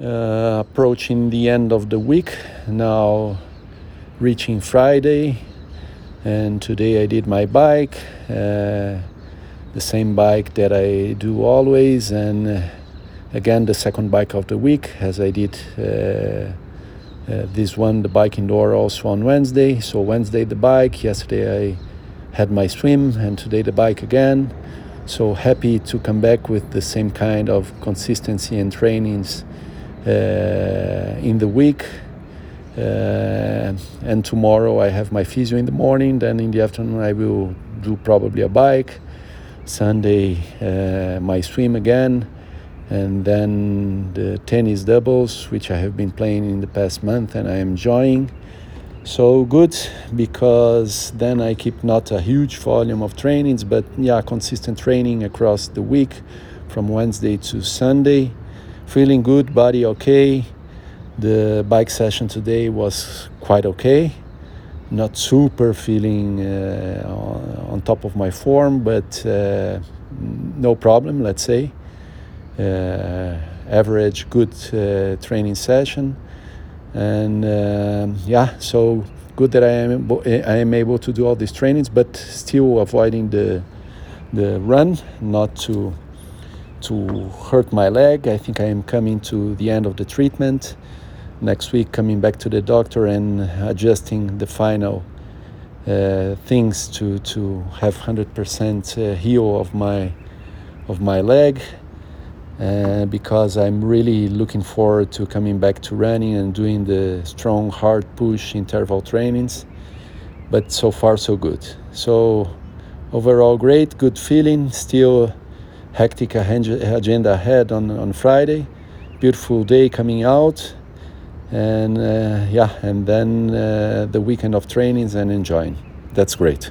uh, approaching the end of the week now reaching friday and today i did my bike uh, the same bike that i do always and uh, again the second bike of the week as i did uh, uh, this one the bike indoor also on wednesday. So wednesday the bike yesterday i had my swim and today the bike again. So happy to come back with the same kind of consistency and trainings in the week. Uh, and tomorrow I have my physio in the morning. Then in the afternoon I will do probably a bike. Sunday uh, my swim again, and then the tennis doubles, which I have been playing in the past month and I am enjoying. So good because then I keep not a huge volume of trainings, but yeah, consistent training across the week from Wednesday to Sunday feeling good, body okay. The bike session today was quite okay. Not super feeling uh, on top of my form, but uh, no problem, let's say. Uh, average, good uh, training session. And um, yeah, so good that I am, I am able to do all these trainings, but still avoiding the, the run, not to to hurt my leg. I think I am coming to the end of the treatment. Next week, coming back to the doctor and adjusting the final uh, things to to have 100% uh, heal of my of my leg. Uh, because I'm really looking forward to coming back to running and doing the strong hard push interval trainings. But so far so good. So overall great, good feeling. Still hectic agenda ahead on, on Friday. Beautiful day coming out. And uh, yeah, and then uh, the weekend of trainings and enjoying. That's great.